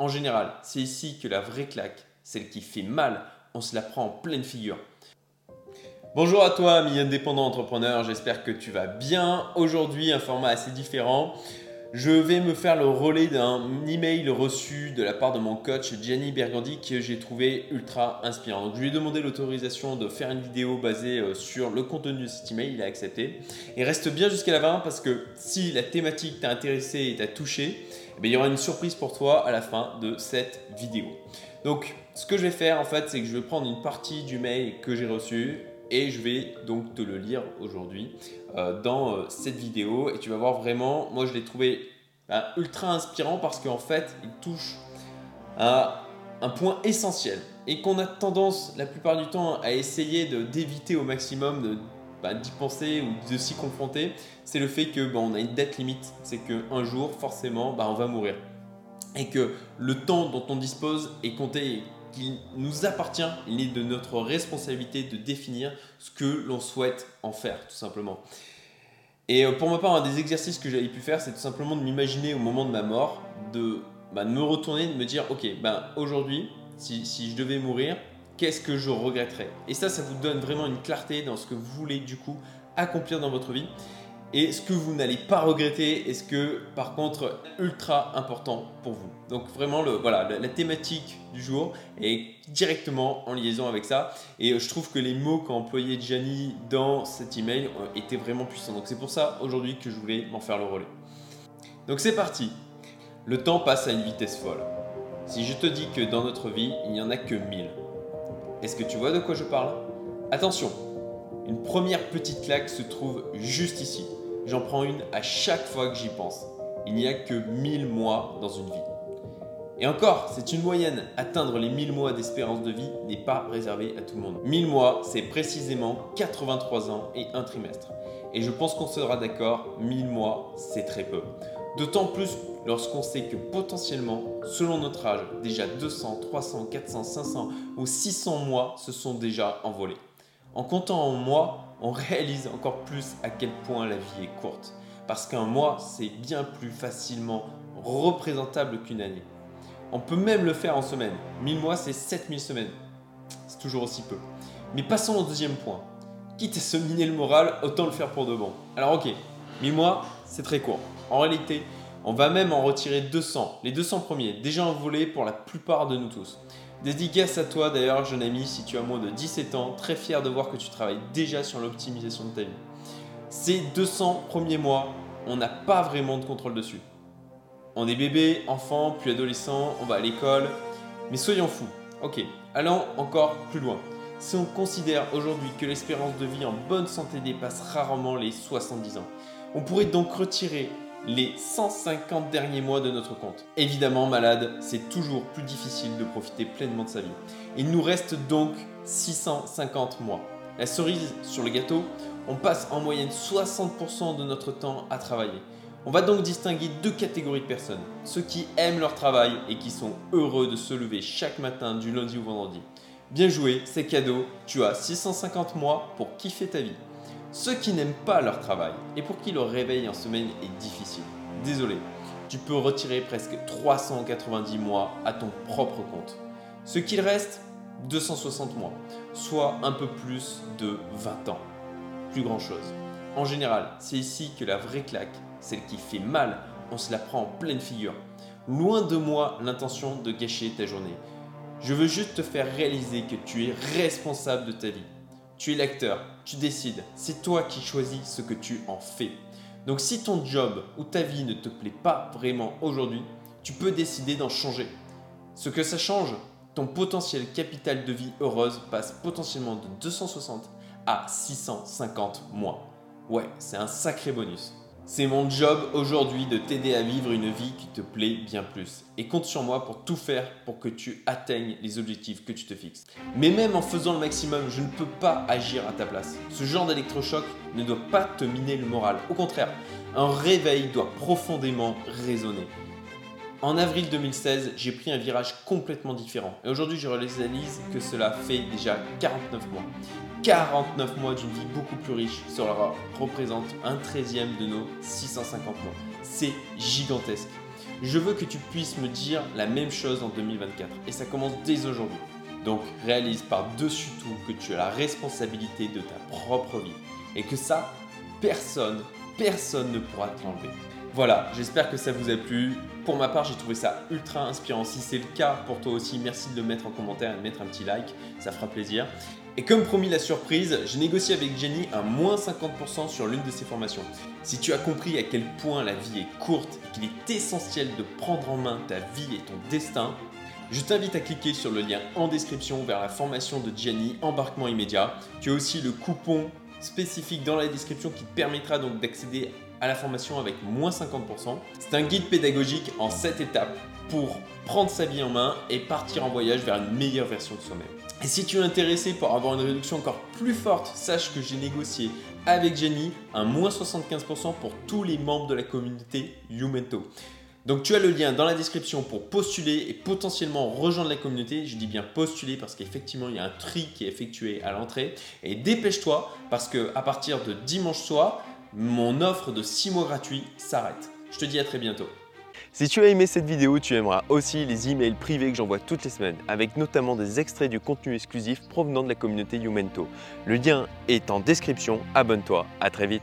En général, c'est ici que la vraie claque, celle qui fait mal, on se la prend en pleine figure. Bonjour à toi, ami indépendant entrepreneur, j'espère que tu vas bien. Aujourd'hui, un format assez différent. Je vais me faire le relais d'un email reçu de la part de mon coach Gianni Bergandi que j'ai trouvé ultra inspirant. Je lui ai demandé l'autorisation de faire une vidéo basée euh, sur le contenu de cet email, il a accepté. Et reste bien jusqu'à la fin parce que si la thématique t'a intéressé et t'a touché, eh il y aura une surprise pour toi à la fin de cette vidéo. Donc, ce que je vais faire en fait, c'est que je vais prendre une partie du mail que j'ai reçu et je vais donc te le lire aujourd'hui euh, dans euh, cette vidéo. Et tu vas voir vraiment, moi je l'ai trouvé bah, ultra inspirant parce qu'en fait il touche à un point essentiel et qu'on a tendance la plupart du temps à essayer d'éviter au maximum bah, d'y penser ou de s'y confronter, c'est le fait que bah, on a une dette limite, c'est qu'un jour forcément on va mourir. Et que le temps dont on dispose est compté qu'il nous appartient, il est de notre responsabilité de définir ce que l'on souhaite en faire, tout simplement. Et euh, pour ma part, un des exercices que j'avais pu faire, c'est tout simplement de m'imaginer au moment de ma mort, de, bah, me retourner, de me dire, ok, ben aujourd'hui, si, si je devais mourir, qu'est-ce que je regretterais? Et ça, ça vous donne vraiment une clarté dans ce que vous voulez du coup accomplir dans votre vie et ce que vous n'allez pas regretter et ce que par contre ultra important pour vous. Donc vraiment le, voilà, la, thématique du jour est directement en liaison avec ça et je trouve que les mots qu'a employé Gianni dans cet email étaient vraiment puissants. Donc c'est pour ça aujourd'hui que je voulais m'en faire le relais. Donc c'est parti. Le temps passe à une vitesse folle. Si je te dis que dans notre vie, il n'y en a que 1000, est-ce que tu vois de quoi je parle? Attention, une première petite claque se trouve juste ici. J'en prends une à chaque fois que j'y pense. Il n'y a que 1000 mois dans une vie. Et encore, c'est une moyenne. Atteindre les 1000 mois d'espérance de vie n'est pas réservé à tout le monde. 1000 mois, c'est précisément 83 ans et un trimestre. Et je pense qu'on sera d'accord, 1000 mois, c'est très peu. D'autant plus lorsqu'on sait que potentiellement, selon notre âge, déjà 200, 300, 400, 500 ou 600 mois se sont déjà envolés. En comptant en mois, on réalise encore plus à quel point la vie est courte. Parce qu'un mois, c'est bien plus facilement représentable qu'une année. On peut même le faire en semaine. 1000 mois, c'est 7000 semaines. C'est toujours aussi peu. Mais passons au deuxième point. Quitte à se miner le moral, autant le faire pour de bon. Alors ok, 1000 mois, c'est très court. En réalité, on va même en retirer 200. Les 200 premiers, déjà envolés pour la plupart de nous tous. Dédicace à toi d'ailleurs, jeune ami, si tu as moins de 17 ans, très fier de voir que tu travailles déjà sur l'optimisation de ta vie. Ces 200 premiers mois, on n'a pas vraiment de contrôle dessus. On est bébé, enfant, puis adolescent, on va à l'école, mais soyons fous. Ok, allons encore plus loin. Si on considère aujourd'hui que l'espérance de vie en bonne santé dépasse rarement les 70 ans, on pourrait donc retirer les 150 derniers mois de notre compte. Évidemment, malade, c'est toujours plus difficile de profiter pleinement de sa vie. Il nous reste donc 650 mois. La cerise sur le gâteau, on passe en moyenne 60% de notre temps à travailler. On va donc distinguer deux catégories de personnes. Ceux qui aiment leur travail et qui sont heureux de se lever chaque matin du lundi au vendredi. Bien joué, c'est cadeau, tu as 650 mois pour kiffer ta vie. Ceux qui n'aiment pas leur travail et pour qui le réveil en semaine est difficile, désolé, tu peux retirer presque 390 mois à ton propre compte. Ce qu'il reste, 260 mois, soit un peu plus de 20 ans. Plus grand chose. En général, c'est ici que la vraie claque, celle qui fait mal, on se la prend en pleine figure. Loin de moi l'intention de gâcher ta journée. Je veux juste te faire réaliser que tu es responsable de ta vie tu es l'acteur, tu décides, c'est toi qui choisis ce que tu en fais. Donc si ton job ou ta vie ne te plaît pas vraiment aujourd'hui, tu peux décider d'en changer. Ce que ça change, ton potentiel capital de vie heureuse passe potentiellement de 260 à 650 mois. Ouais, c'est un sacré bonus. C'est mon job aujourd'hui de t'aider à vivre une vie qui te plaît bien plus. Et compte sur moi pour tout faire pour que tu atteignes les objectifs que tu te fixes. Mais même en faisant le maximum, je ne peux pas agir à ta place. Ce genre d'électrochoc ne doit pas te miner le moral. Au contraire, un réveil doit profondément résonner. En avril 2016, j'ai pris un virage complètement différent. Et aujourd'hui, je réalise que cela fait déjà 49 mois. 49 mois d'une vie beaucoup plus riche. Cela représente un 13e de nos 650 mois. C'est gigantesque. Je veux que tu puisses me dire la même chose en 2024 et ça commence dès aujourd'hui. Donc réalise par-dessus tout que tu as la responsabilité de ta propre vie et que ça, personne, personne ne pourra te l'enlever. Voilà, j'espère que ça vous a plu. Pour ma part, j'ai trouvé ça ultra inspirant. Si c'est le cas pour toi aussi, merci de le mettre en commentaire et de mettre un petit like, ça fera plaisir. Et comme promis la surprise, j'ai négocié avec Jenny un moins 50% sur l'une de ses formations. Si tu as compris à quel point la vie est courte et qu'il est essentiel de prendre en main ta vie et ton destin, je t'invite à cliquer sur le lien en description vers la formation de Jenny Embarquement immédiat. Tu as aussi le coupon spécifique dans la description qui te permettra donc d'accéder à la formation avec moins 50%. C'est un guide pédagogique en 7 étapes pour prendre sa vie en main et partir en voyage vers une meilleure version de soi-même. Et si tu es intéressé pour avoir une réduction encore plus forte, sache que j'ai négocié avec Jenny un moins 75% pour tous les membres de la communauté Youmento. Donc tu as le lien dans la description pour postuler et potentiellement rejoindre la communauté. Je dis bien postuler parce qu'effectivement il y a un tri qui est effectué à l'entrée. Et dépêche-toi parce que à partir de dimanche soir, mon offre de 6 mois gratuits s'arrête. Je te dis à très bientôt. Si tu as aimé cette vidéo, tu aimeras aussi les emails privés que j'envoie toutes les semaines, avec notamment des extraits du contenu exclusif provenant de la communauté Youmento. Le lien est en description, abonne-toi, à très vite